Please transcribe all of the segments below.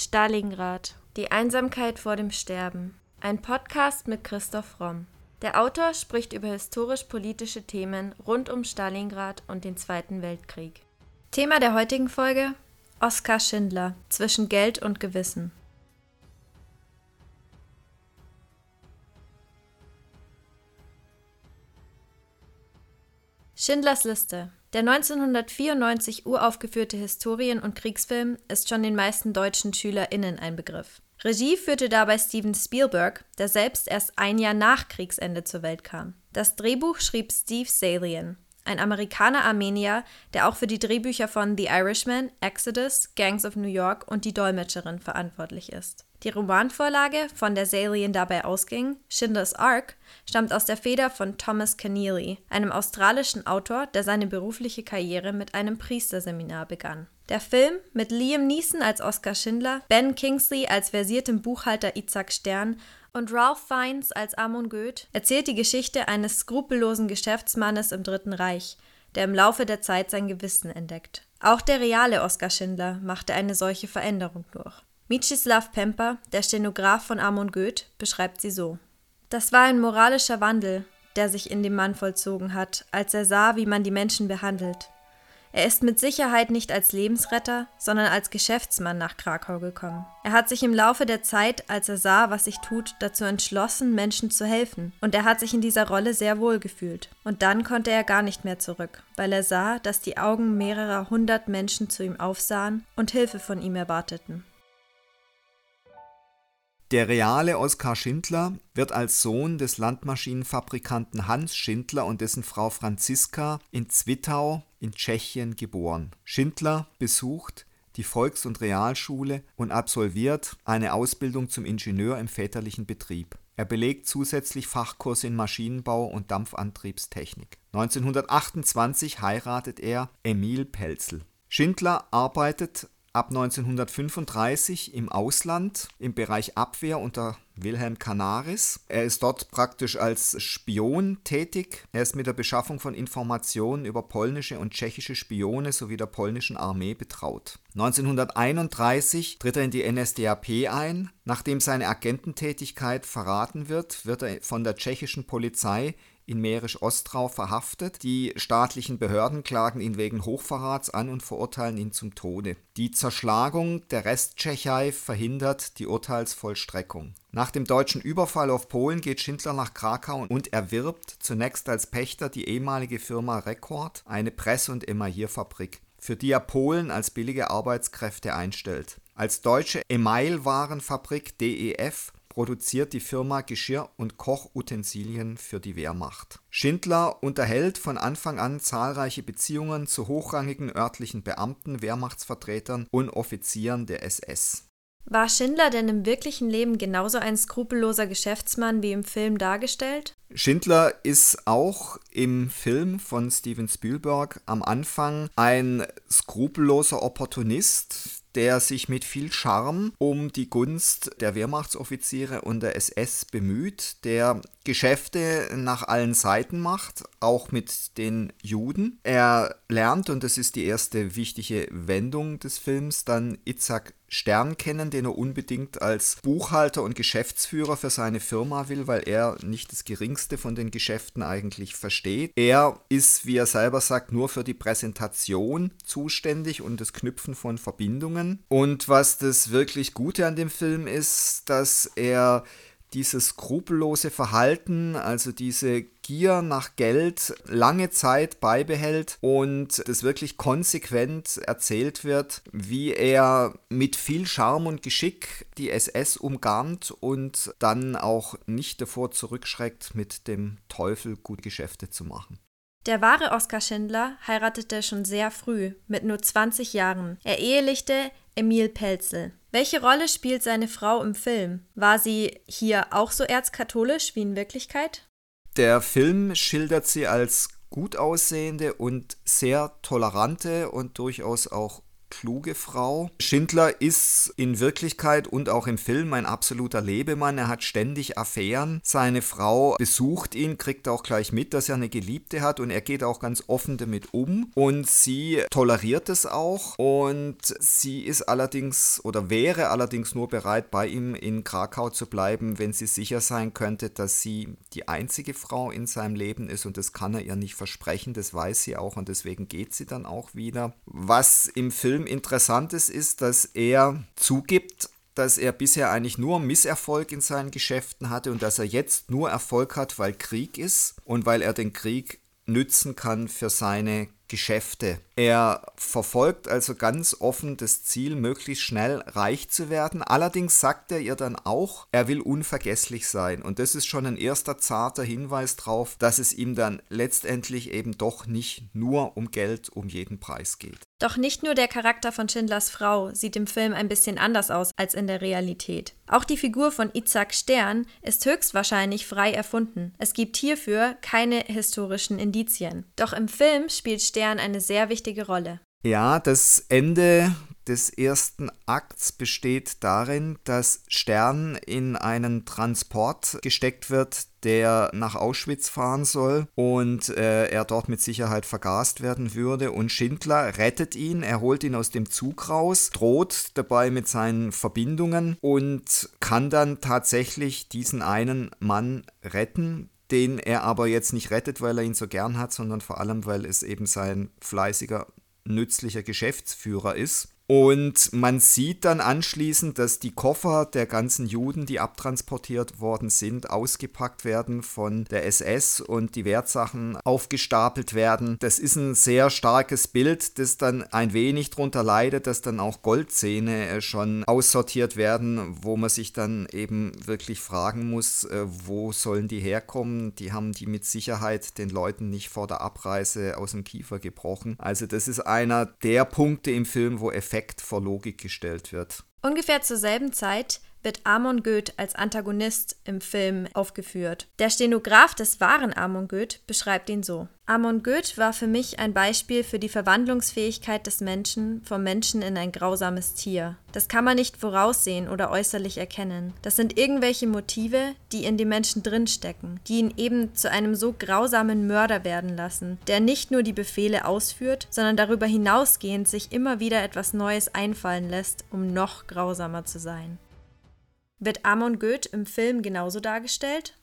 Stalingrad. Die Einsamkeit vor dem Sterben. Ein Podcast mit Christoph Romm. Der Autor spricht über historisch-politische Themen rund um Stalingrad und den Zweiten Weltkrieg. Thema der heutigen Folge: Oskar Schindler zwischen Geld und Gewissen. Schindlers Liste. Der 1994 uraufgeführte Historien- und Kriegsfilm ist schon den meisten deutschen SchülerInnen ein Begriff. Regie führte dabei Steven Spielberg, der selbst erst ein Jahr nach Kriegsende zur Welt kam. Das Drehbuch schrieb Steve Salian, ein Amerikaner-Armenier, der auch für die Drehbücher von The Irishman, Exodus, Gangs of New York und Die Dolmetscherin verantwortlich ist. Die Romanvorlage, von der Salien dabei ausging, Schindlers Ark, stammt aus der Feder von Thomas Keneally, einem australischen Autor, der seine berufliche Karriere mit einem Priesterseminar begann. Der Film, mit Liam Neeson als Oskar Schindler, Ben Kingsley als versiertem Buchhalter Isaac Stern und Ralph Fiennes als Amon Goeth, erzählt die Geschichte eines skrupellosen Geschäftsmannes im Dritten Reich, der im Laufe der Zeit sein Gewissen entdeckt. Auch der reale Oskar Schindler machte eine solche Veränderung durch. Mieczysław Pemper, der Stenograf von Amon Goeth, beschreibt sie so: Das war ein moralischer Wandel, der sich in dem Mann vollzogen hat, als er sah, wie man die Menschen behandelt. Er ist mit Sicherheit nicht als Lebensretter, sondern als Geschäftsmann nach Krakau gekommen. Er hat sich im Laufe der Zeit, als er sah, was sich tut, dazu entschlossen, Menschen zu helfen. Und er hat sich in dieser Rolle sehr wohl gefühlt. Und dann konnte er gar nicht mehr zurück, weil er sah, dass die Augen mehrerer hundert Menschen zu ihm aufsahen und Hilfe von ihm erwarteten. Der reale Oskar Schindler wird als Sohn des Landmaschinenfabrikanten Hans Schindler und dessen Frau Franziska in Zwittau in Tschechien geboren. Schindler besucht die Volks- und Realschule und absolviert eine Ausbildung zum Ingenieur im väterlichen Betrieb. Er belegt zusätzlich Fachkurse in Maschinenbau und Dampfantriebstechnik. 1928 heiratet er Emil Pelzel. Schindler arbeitet ab 1935 im Ausland im Bereich Abwehr unter Wilhelm Canaris. Er ist dort praktisch als Spion tätig. Er ist mit der Beschaffung von Informationen über polnische und tschechische Spione sowie der polnischen Armee betraut. 1931 tritt er in die NSDAP ein. Nachdem seine Agententätigkeit verraten wird, wird er von der tschechischen Polizei in Mährisch-Ostrau verhaftet. Die staatlichen Behörden klagen ihn wegen Hochverrats an und verurteilen ihn zum Tode. Die Zerschlagung der Resttschechei verhindert die Urteilsvollstreckung. Nach dem deutschen Überfall auf Polen geht Schindler nach Krakau und erwirbt zunächst als Pächter die ehemalige Firma Rekord, eine Press- und Emaillierfabrik, für die er Polen als billige Arbeitskräfte einstellt. Als deutsche Emailwarenfabrik DEF produziert die Firma Geschirr- und Kochutensilien für die Wehrmacht. Schindler unterhält von Anfang an zahlreiche Beziehungen zu hochrangigen örtlichen Beamten, Wehrmachtsvertretern und Offizieren der SS. War Schindler denn im wirklichen Leben genauso ein skrupelloser Geschäftsmann wie im Film dargestellt? Schindler ist auch im Film von Steven Spielberg am Anfang ein skrupelloser Opportunist, der sich mit viel Charme um die Gunst der Wehrmachtsoffiziere und der SS bemüht, der Geschäfte nach allen Seiten macht, auch mit den Juden. Er lernt, und das ist die erste wichtige Wendung des Films, dann Itzhak Stern kennen, den er unbedingt als Buchhalter und Geschäftsführer für seine Firma will, weil er nicht das geringste von den Geschäften eigentlich versteht. Er ist, wie er selber sagt, nur für die Präsentation zuständig und das Knüpfen von Verbindungen. Und was das wirklich Gute an dem Film ist, dass er dieses skrupellose Verhalten, also diese Gier nach Geld lange Zeit beibehält und das wirklich konsequent erzählt wird, wie er mit viel Charme und Geschick die SS umgarnt und dann auch nicht davor zurückschreckt, mit dem Teufel gut Geschäfte zu machen. Der wahre Oskar Schindler heiratete schon sehr früh, mit nur 20 Jahren. Er ehelichte Emil Pelzel. Welche Rolle spielt seine Frau im Film? War sie hier auch so erzkatholisch wie in Wirklichkeit? Der Film schildert sie als gut aussehende und sehr tolerante und durchaus auch kluge Frau. Schindler ist in Wirklichkeit und auch im Film ein absoluter Lebemann. Er hat ständig Affären. Seine Frau besucht ihn, kriegt auch gleich mit, dass er eine Geliebte hat und er geht auch ganz offen damit um. Und sie toleriert es auch und sie ist allerdings oder wäre allerdings nur bereit, bei ihm in Krakau zu bleiben, wenn sie sicher sein könnte, dass sie die einzige Frau in seinem Leben ist und das kann er ihr nicht versprechen. Das weiß sie auch und deswegen geht sie dann auch wieder. Was im Film Film Interessantes ist, dass er zugibt, dass er bisher eigentlich nur Misserfolg in seinen Geschäften hatte und dass er jetzt nur Erfolg hat, weil Krieg ist und weil er den Krieg nützen kann für seine Geschäfte. Er verfolgt also ganz offen das Ziel, möglichst schnell reich zu werden. Allerdings sagt er ihr dann auch, er will unvergesslich sein. Und das ist schon ein erster zarter Hinweis darauf, dass es ihm dann letztendlich eben doch nicht nur um Geld um jeden Preis geht. Doch nicht nur der Charakter von Schindlers Frau sieht im Film ein bisschen anders aus als in der Realität. Auch die Figur von Itzhak Stern ist höchstwahrscheinlich frei erfunden. Es gibt hierfür keine historischen Indizien. Doch im Film spielt Stern eine sehr wichtige Rolle. Ja, das Ende des ersten Akts besteht darin, dass Stern in einen Transport gesteckt wird, der nach Auschwitz fahren soll und äh, er dort mit Sicherheit vergast werden würde. Und Schindler rettet ihn, er holt ihn aus dem Zug raus, droht dabei mit seinen Verbindungen und kann dann tatsächlich diesen einen Mann retten, den er aber jetzt nicht rettet, weil er ihn so gern hat, sondern vor allem, weil es eben sein fleißiger, nützlicher Geschäftsführer ist. Und man sieht dann anschließend, dass die Koffer der ganzen Juden, die abtransportiert worden sind, ausgepackt werden von der SS und die Wertsachen aufgestapelt werden. Das ist ein sehr starkes Bild, das dann ein wenig darunter leidet, dass dann auch Goldzähne äh, schon aussortiert werden, wo man sich dann eben wirklich fragen muss, äh, wo sollen die herkommen? Die haben die mit Sicherheit den Leuten nicht vor der Abreise aus dem Kiefer gebrochen. Also das ist einer der Punkte im Film, wo Effekte Effekt vor Logik gestellt wird. Ungefähr zur selben Zeit wird Amon Goeth als Antagonist im Film aufgeführt. Der Stenograf des wahren Amon Goeth beschreibt ihn so. Amon Goeth war für mich ein Beispiel für die Verwandlungsfähigkeit des Menschen vom Menschen in ein grausames Tier. Das kann man nicht voraussehen oder äußerlich erkennen. Das sind irgendwelche Motive, die in dem Menschen drinstecken, die ihn eben zu einem so grausamen Mörder werden lassen, der nicht nur die Befehle ausführt, sondern darüber hinausgehend sich immer wieder etwas Neues einfallen lässt, um noch grausamer zu sein. Wird Amon Goeth im Film genauso dargestellt?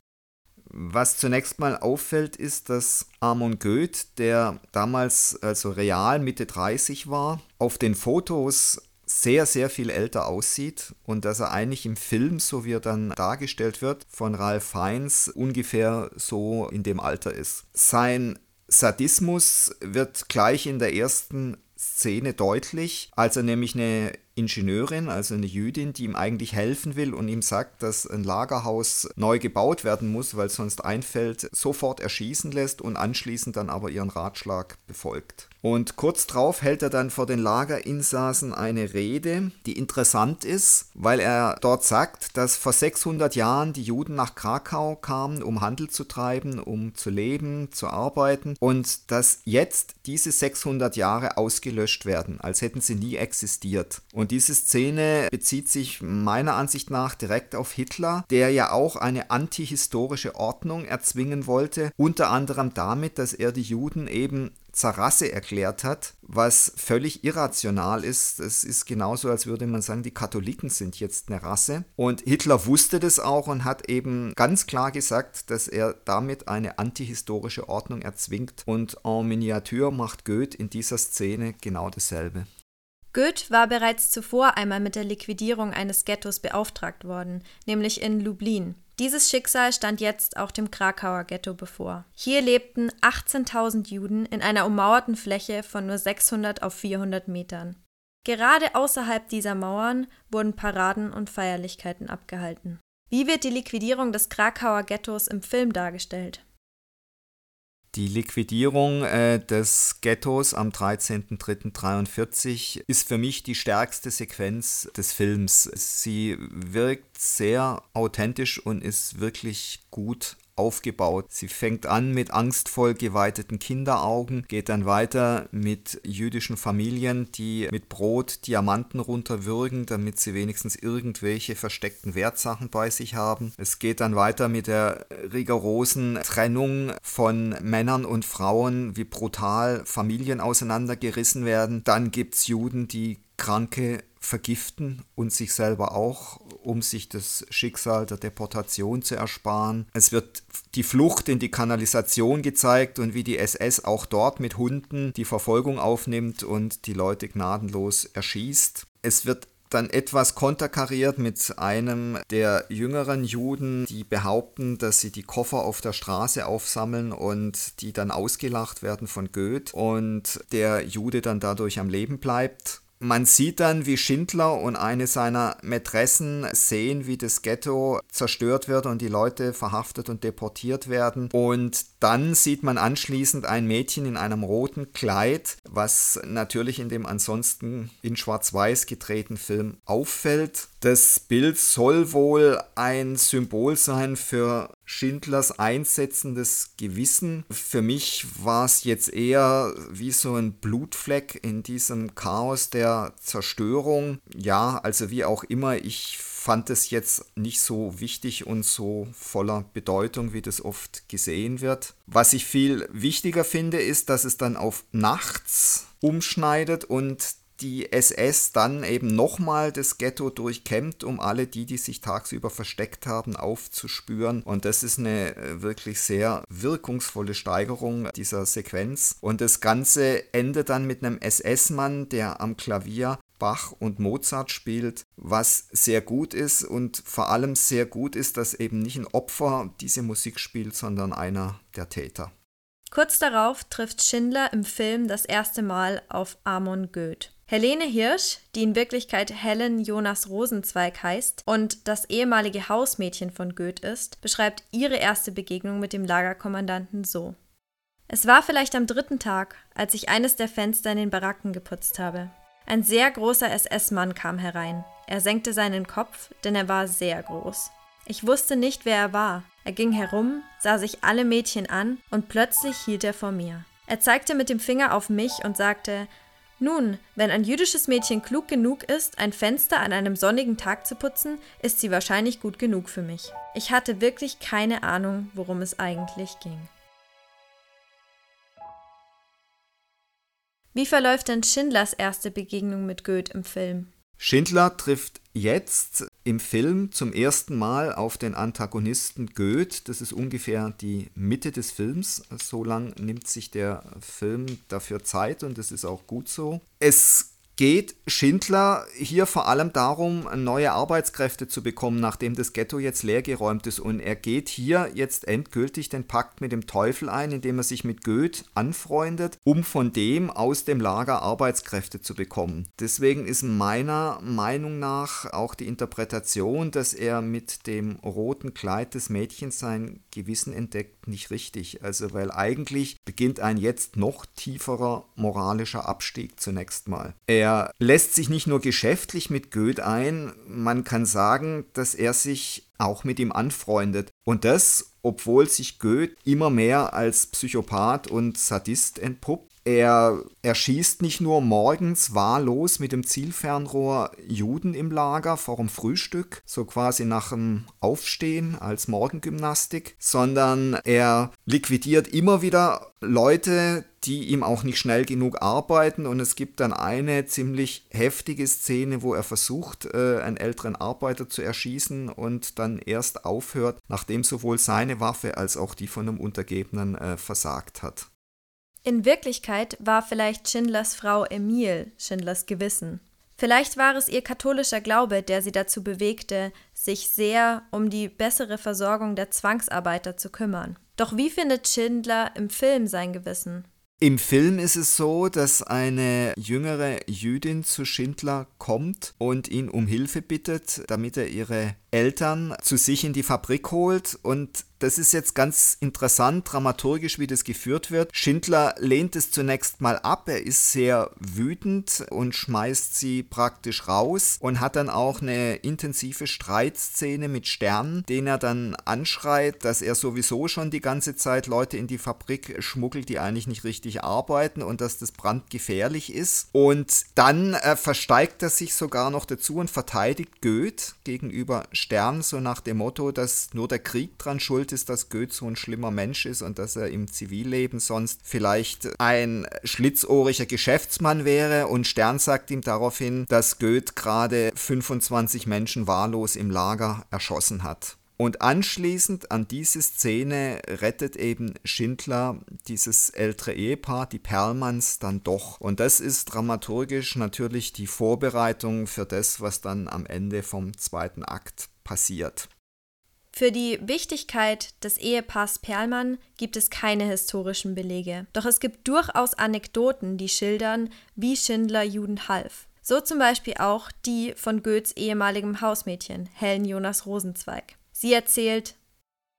Was zunächst mal auffällt, ist, dass Amon Goeth, der damals also real Mitte 30 war, auf den Fotos sehr, sehr viel älter aussieht und dass er eigentlich im Film, so wie er dann dargestellt wird, von Ralph Fiennes ungefähr so in dem Alter ist. Sein Sadismus wird gleich in der ersten Szene deutlich, als er nämlich eine Ingenieurin, also eine Jüdin, die ihm eigentlich helfen will und ihm sagt, dass ein Lagerhaus neu gebaut werden muss, weil sonst ein Feld sofort erschießen lässt und anschließend dann aber ihren Ratschlag befolgt. Und kurz darauf hält er dann vor den Lagerinsassen eine Rede, die interessant ist, weil er dort sagt, dass vor 600 Jahren die Juden nach Krakau kamen, um Handel zu treiben, um zu leben, zu arbeiten und dass jetzt diese 600 Jahre ausgelöscht werden, als hätten sie nie existiert. Und diese Szene bezieht sich meiner Ansicht nach direkt auf Hitler, der ja auch eine antihistorische Ordnung erzwingen wollte, unter anderem damit, dass er die Juden eben zur Rasse erklärt hat, was völlig irrational ist. Es ist genauso, als würde man sagen, die Katholiken sind jetzt eine Rasse. Und Hitler wusste das auch und hat eben ganz klar gesagt, dass er damit eine antihistorische Ordnung erzwingt. Und en Miniatur macht Goethe in dieser Szene genau dasselbe. Goethe war bereits zuvor einmal mit der Liquidierung eines Ghettos beauftragt worden, nämlich in Lublin. Dieses Schicksal stand jetzt auch dem Krakauer Ghetto bevor. Hier lebten 18.000 Juden in einer ummauerten Fläche von nur 600 auf 400 Metern. Gerade außerhalb dieser Mauern wurden Paraden und Feierlichkeiten abgehalten. Wie wird die Liquidierung des Krakauer Ghettos im Film dargestellt? Die Liquidierung äh, des Ghettos am 13.03.43 ist für mich die stärkste Sequenz des Films. Sie wirkt sehr authentisch und ist wirklich gut aufgebaut. Sie fängt an mit angstvoll geweiteten Kinderaugen, geht dann weiter mit jüdischen Familien, die mit Brot Diamanten runterwürgen, damit sie wenigstens irgendwelche versteckten Wertsachen bei sich haben. Es geht dann weiter mit der rigorosen Trennung von Männern und Frauen, wie brutal Familien auseinandergerissen werden. Dann gibt es Juden, die Kranke vergiften und sich selber auch, um sich das Schicksal der Deportation zu ersparen. Es wird die Flucht in die Kanalisation gezeigt und wie die SS auch dort mit Hunden die Verfolgung aufnimmt und die Leute gnadenlos erschießt. Es wird dann etwas konterkariert mit einem der jüngeren Juden, die behaupten, dass sie die Koffer auf der Straße aufsammeln und die dann ausgelacht werden von Goethe und der Jude dann dadurch am Leben bleibt. Man sieht dann, wie Schindler und eine seiner Mätressen sehen, wie das Ghetto zerstört wird und die Leute verhaftet und deportiert werden. Und dann sieht man anschließend ein Mädchen in einem roten Kleid, was natürlich in dem ansonsten in Schwarz-Weiß gedrehten Film auffällt. Das Bild soll wohl ein Symbol sein für Schindlers einsetzendes Gewissen. Für mich war es jetzt eher wie so ein Blutfleck in diesem Chaos der Zerstörung. Ja, also wie auch immer, ich fand es jetzt nicht so wichtig und so voller Bedeutung, wie das oft gesehen wird. Was ich viel wichtiger finde, ist, dass es dann auf nachts umschneidet und die SS dann eben nochmal das Ghetto durchkämmt, um alle die, die sich tagsüber versteckt haben, aufzuspüren. Und das ist eine äh, wirklich sehr wirkungsvolle Steigerung dieser Sequenz. Und das Ganze endet dann mit einem SS-Mann, der am Klavier Bach und Mozart spielt, was sehr gut ist und vor allem sehr gut ist, dass eben nicht ein Opfer diese Musik spielt, sondern einer der Täter. Kurz darauf trifft Schindler im Film das erste Mal auf Amon Goeth. Helene Hirsch, die in Wirklichkeit Helen Jonas Rosenzweig heißt und das ehemalige Hausmädchen von Goethe ist, beschreibt ihre erste Begegnung mit dem Lagerkommandanten so. Es war vielleicht am dritten Tag, als ich eines der Fenster in den Baracken geputzt habe. Ein sehr großer SS-Mann kam herein. Er senkte seinen Kopf, denn er war sehr groß. Ich wusste nicht, wer er war. Er ging herum, sah sich alle Mädchen an und plötzlich hielt er vor mir. Er zeigte mit dem Finger auf mich und sagte, nun, wenn ein jüdisches Mädchen klug genug ist, ein Fenster an einem sonnigen Tag zu putzen, ist sie wahrscheinlich gut genug für mich. Ich hatte wirklich keine Ahnung, worum es eigentlich ging. Wie verläuft denn Schindlers erste Begegnung mit Goethe im Film? Schindler trifft jetzt im Film zum ersten Mal auf den Antagonisten Goethe. Das ist ungefähr die Mitte des Films. So lang nimmt sich der Film dafür Zeit und das ist auch gut so. Es geht Schindler hier vor allem darum, neue Arbeitskräfte zu bekommen, nachdem das Ghetto jetzt leergeräumt ist. Und er geht hier jetzt endgültig den Pakt mit dem Teufel ein, indem er sich mit Goethe anfreundet, um von dem aus dem Lager Arbeitskräfte zu bekommen. Deswegen ist meiner Meinung nach auch die Interpretation, dass er mit dem roten Kleid des Mädchens sein Gewissen entdeckt, nicht richtig. Also weil eigentlich beginnt ein jetzt noch tieferer moralischer Abstieg zunächst mal. Er lässt sich nicht nur geschäftlich mit Goethe ein, man kann sagen, dass er sich auch mit ihm anfreundet. Und das, obwohl sich Goethe immer mehr als Psychopath und Sadist entpuppt. Er erschießt nicht nur morgens wahllos mit dem Zielfernrohr Juden im Lager vor dem Frühstück, so quasi nach dem Aufstehen als Morgengymnastik, sondern er liquidiert immer wieder Leute, die ihm auch nicht schnell genug arbeiten. Und es gibt dann eine ziemlich heftige Szene, wo er versucht, äh, einen älteren Arbeiter zu erschießen und dann erst aufhört, nachdem sowohl seine Waffe als auch die von einem Untergebenen äh, versagt hat. In Wirklichkeit war vielleicht Schindlers Frau Emil Schindlers Gewissen. Vielleicht war es ihr katholischer Glaube, der sie dazu bewegte, sich sehr um die bessere Versorgung der Zwangsarbeiter zu kümmern. Doch wie findet Schindler im Film sein Gewissen? Im Film ist es so, dass eine jüngere Jüdin zu Schindler kommt und ihn um Hilfe bittet, damit er ihre Eltern zu sich in die Fabrik holt und das ist jetzt ganz interessant, dramaturgisch, wie das geführt wird. Schindler lehnt es zunächst mal ab. Er ist sehr wütend und schmeißt sie praktisch raus und hat dann auch eine intensive Streitszene mit Stern, den er dann anschreit, dass er sowieso schon die ganze Zeit Leute in die Fabrik schmuggelt, die eigentlich nicht richtig arbeiten und dass das brandgefährlich ist. Und dann äh, versteigt er sich sogar noch dazu und verteidigt Goethe gegenüber Stern, so nach dem Motto, dass nur der Krieg dran schuld ist, dass Goethe so ein schlimmer Mensch ist und dass er im Zivilleben sonst vielleicht ein schlitzohriger Geschäftsmann wäre. Und Stern sagt ihm daraufhin, dass Goethe gerade 25 Menschen wahllos im Lager erschossen hat. Und anschließend an diese Szene rettet eben Schindler dieses ältere Ehepaar, die Perlmanns, dann doch. Und das ist dramaturgisch natürlich die Vorbereitung für das, was dann am Ende vom zweiten Akt passiert. Für die Wichtigkeit des Ehepaars Perlmann gibt es keine historischen Belege, doch es gibt durchaus Anekdoten, die schildern, wie Schindler Juden half. So zum Beispiel auch die von Goethes ehemaligem Hausmädchen, Helen Jonas Rosenzweig. Sie erzählt,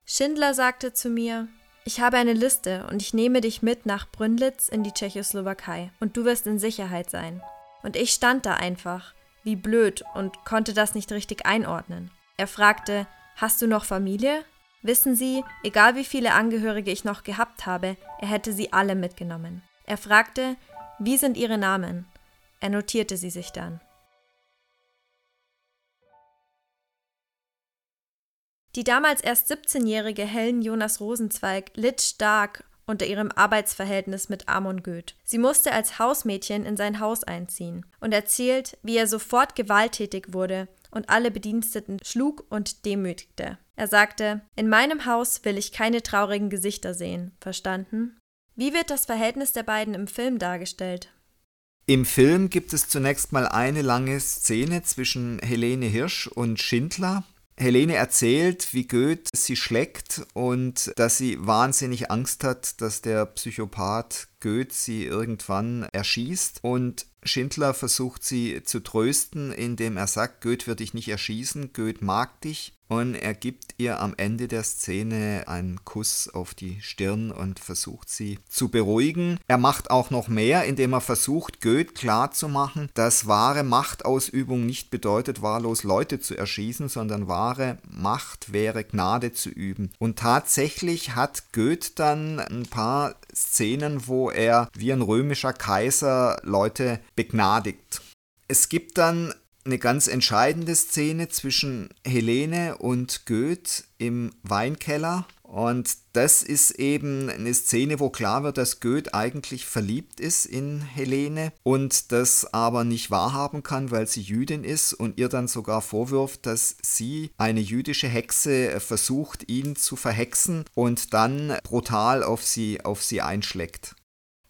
Schindler sagte zu mir, ich habe eine Liste und ich nehme dich mit nach Brünnlitz in die Tschechoslowakei und du wirst in Sicherheit sein. Und ich stand da einfach, wie blöd und konnte das nicht richtig einordnen. Er fragte, Hast du noch Familie? Wissen Sie, egal wie viele Angehörige ich noch gehabt habe, er hätte sie alle mitgenommen. Er fragte, wie sind Ihre Namen? Er notierte sie sich dann. Die damals erst 17-jährige Helen Jonas Rosenzweig litt stark unter ihrem Arbeitsverhältnis mit Amon Goeth. Sie musste als Hausmädchen in sein Haus einziehen und erzählt, wie er sofort gewalttätig wurde und alle Bediensteten schlug und demütigte. Er sagte, in meinem Haus will ich keine traurigen Gesichter sehen, verstanden? Wie wird das Verhältnis der beiden im Film dargestellt? Im Film gibt es zunächst mal eine lange Szene zwischen Helene Hirsch und Schindler. Helene erzählt, wie Goethe sie schlägt und dass sie wahnsinnig Angst hat, dass der Psychopath Goethe sie irgendwann erschießt. Und Schindler versucht sie zu trösten, indem er sagt, Goethe wird dich nicht erschießen, Goethe mag dich. Und er gibt ihr am Ende der Szene einen Kuss auf die Stirn und versucht sie zu beruhigen. Er macht auch noch mehr, indem er versucht, Goethe klarzumachen, dass wahre Machtausübung nicht bedeutet, wahllos Leute zu erschießen, sondern wahre Macht wäre Gnade zu üben. Und tatsächlich hat Goethe dann ein paar Szenen, wo er wie ein römischer Kaiser Leute begnadigt. Es gibt dann eine ganz entscheidende Szene zwischen Helene und Goethe im Weinkeller. Und das ist eben eine Szene, wo klar wird, dass Goethe eigentlich verliebt ist in Helene und das aber nicht wahrhaben kann, weil sie Jüdin ist und ihr dann sogar vorwirft, dass sie, eine jüdische Hexe, versucht, ihn zu verhexen und dann brutal auf sie, auf sie einschlägt.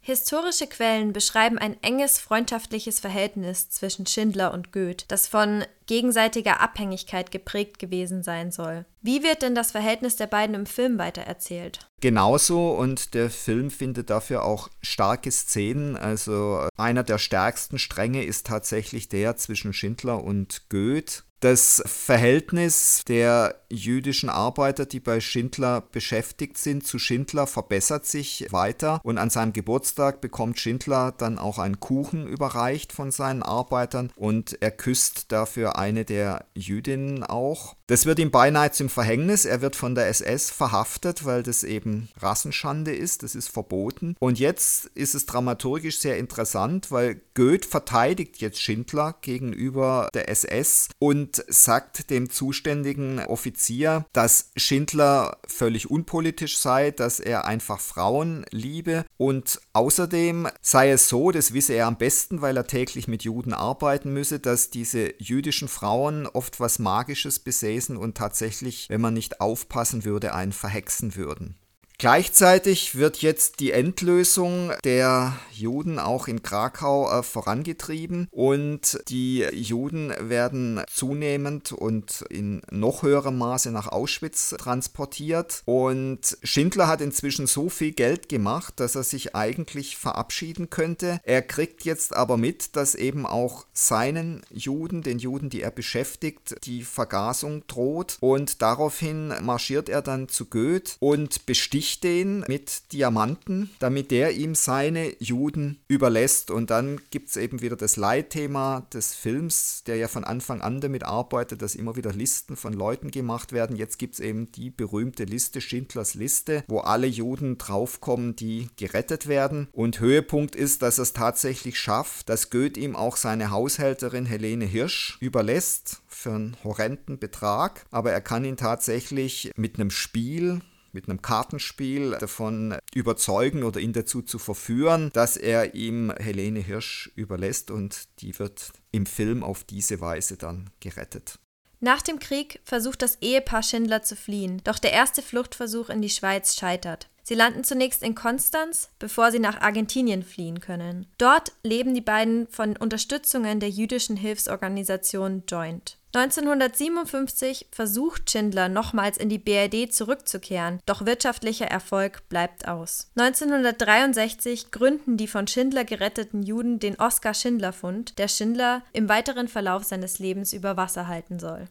Historische Quellen beschreiben ein enges freundschaftliches Verhältnis zwischen Schindler und Goethe, das von gegenseitiger Abhängigkeit geprägt gewesen sein soll. Wie wird denn das Verhältnis der beiden im Film weitererzählt? Genauso und der Film findet dafür auch starke Szenen. Also einer der stärksten Stränge ist tatsächlich der zwischen Schindler und Goethe. Das Verhältnis der jüdischen Arbeiter, die bei Schindler beschäftigt sind, zu Schindler verbessert sich weiter und an seinem Geburtstag bekommt Schindler dann auch einen Kuchen überreicht von seinen Arbeitern und er küsst dafür eine der Jüdinnen auch. Das wird ihm beinahe zum Verhängnis. Er wird von der SS verhaftet, weil das eben Rassenschande ist. Das ist verboten. Und jetzt ist es dramaturgisch sehr interessant, weil Goethe verteidigt jetzt Schindler gegenüber der SS und sagt dem zuständigen Offizier, dass Schindler völlig unpolitisch sei, dass er einfach Frauen liebe und außerdem sei es so, das wisse er am besten, weil er täglich mit Juden arbeiten müsse, dass diese jüdischen Frauen oft was Magisches besäßen und tatsächlich, wenn man nicht aufpassen würde, einen verhexen würden. Gleichzeitig wird jetzt die Endlösung der Juden auch in Krakau äh, vorangetrieben und die Juden werden zunehmend und in noch höherem Maße nach Auschwitz transportiert und Schindler hat inzwischen so viel Geld gemacht, dass er sich eigentlich verabschieden könnte. Er kriegt jetzt aber mit, dass eben auch seinen Juden, den Juden, die er beschäftigt, die Vergasung droht und daraufhin marschiert er dann zu Goethe und besticht besticht den mit Diamanten, damit der ihm seine Juden überlässt. Und dann gibt es eben wieder das Leitthema des Films, der ja von Anfang an damit arbeitet, dass immer wieder Listen von Leuten gemacht werden. Jetzt gibt es eben die berühmte Liste, Schindlers Liste, wo alle Juden draufkommen, die gerettet werden. Und Höhepunkt ist, dass er es tatsächlich schafft, dass Goethe ihm auch seine Haushälterin Helene Hirsch überlässt für einen horrenden Betrag. Aber er kann ihn tatsächlich mit einem Spiel mit einem Kartenspiel davon überzeugen oder ihn dazu zu verführen, dass er ihm Helene Hirsch überlässt und die wird im Film auf diese Weise dann gerettet. Nach dem Krieg versucht das Ehepaar Schindler zu fliehen, doch der erste Fluchtversuch in die Schweiz scheitert. Sie landen zunächst in Konstanz, bevor sie nach Argentinien fliehen können. Dort leben die beiden von Unterstützungen der jüdischen Hilfsorganisation Joint. 1957 versucht Schindler nochmals in die BRD zurückzukehren, doch wirtschaftlicher Erfolg bleibt aus. 1963 gründen die von Schindler geretteten Juden den Oskar Schindler Fund, der Schindler im weiteren Verlauf seines Lebens über Wasser halten soll.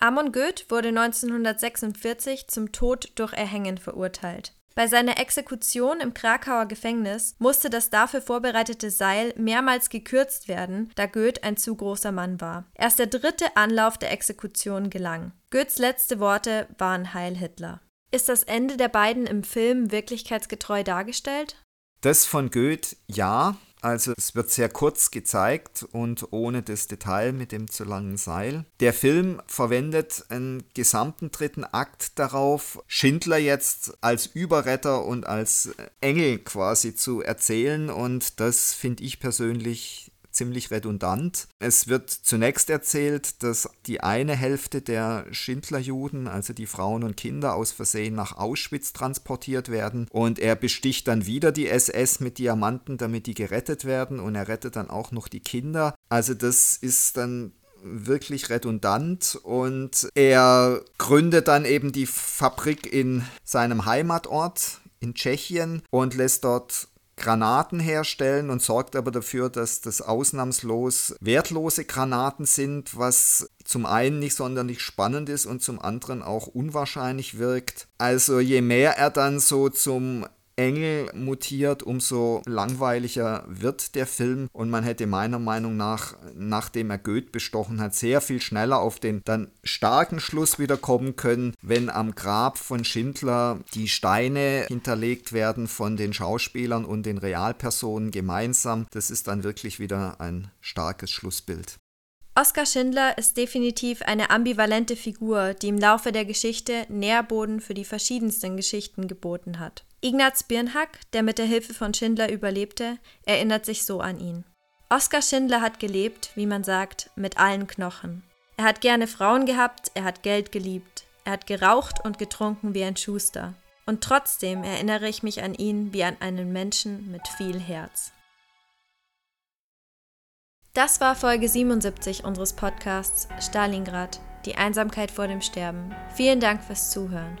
Amon Goeth wurde 1946 zum Tod durch Erhängen verurteilt. Bei seiner Exekution im Krakauer Gefängnis musste das dafür vorbereitete Seil mehrmals gekürzt werden, da Goeth ein zu großer Mann war. Erst der dritte Anlauf der Exekution gelang. Goeths letzte Worte waren Heil Hitler. Ist das Ende der beiden im Film wirklichkeitsgetreu dargestellt? Das von Goethe ja, also es wird sehr kurz gezeigt und ohne das Detail mit dem zu langen Seil. Der Film verwendet einen gesamten dritten Akt darauf, Schindler jetzt als Überretter und als Engel quasi zu erzählen und das finde ich persönlich ziemlich redundant. Es wird zunächst erzählt, dass die eine Hälfte der Schindlerjuden, also die Frauen und Kinder, aus Versehen nach Auschwitz transportiert werden und er besticht dann wieder die SS mit Diamanten, damit die gerettet werden und er rettet dann auch noch die Kinder. Also das ist dann wirklich redundant und er gründet dann eben die Fabrik in seinem Heimatort in Tschechien und lässt dort Granaten herstellen und sorgt aber dafür, dass das ausnahmslos wertlose Granaten sind, was zum einen nicht sonderlich spannend ist und zum anderen auch unwahrscheinlich wirkt. Also je mehr er dann so zum Engel mutiert, umso langweiliger wird der Film und man hätte meiner Meinung nach, nachdem er Goethe bestochen hat, sehr viel schneller auf den dann starken Schluss wieder kommen können, wenn am Grab von Schindler die Steine hinterlegt werden von den Schauspielern und den Realpersonen gemeinsam. Das ist dann wirklich wieder ein starkes Schlussbild. Oskar Schindler ist definitiv eine ambivalente Figur, die im Laufe der Geschichte Nährboden für die verschiedensten Geschichten geboten hat. Ignaz Birnhack, der mit der Hilfe von Schindler überlebte, erinnert sich so an ihn. Oskar Schindler hat gelebt, wie man sagt, mit allen Knochen. Er hat gerne Frauen gehabt, er hat Geld geliebt, er hat geraucht und getrunken wie ein Schuster. Und trotzdem erinnere ich mich an ihn wie an einen Menschen mit viel Herz. Das war Folge 77 unseres Podcasts Stalingrad, die Einsamkeit vor dem Sterben. Vielen Dank fürs Zuhören.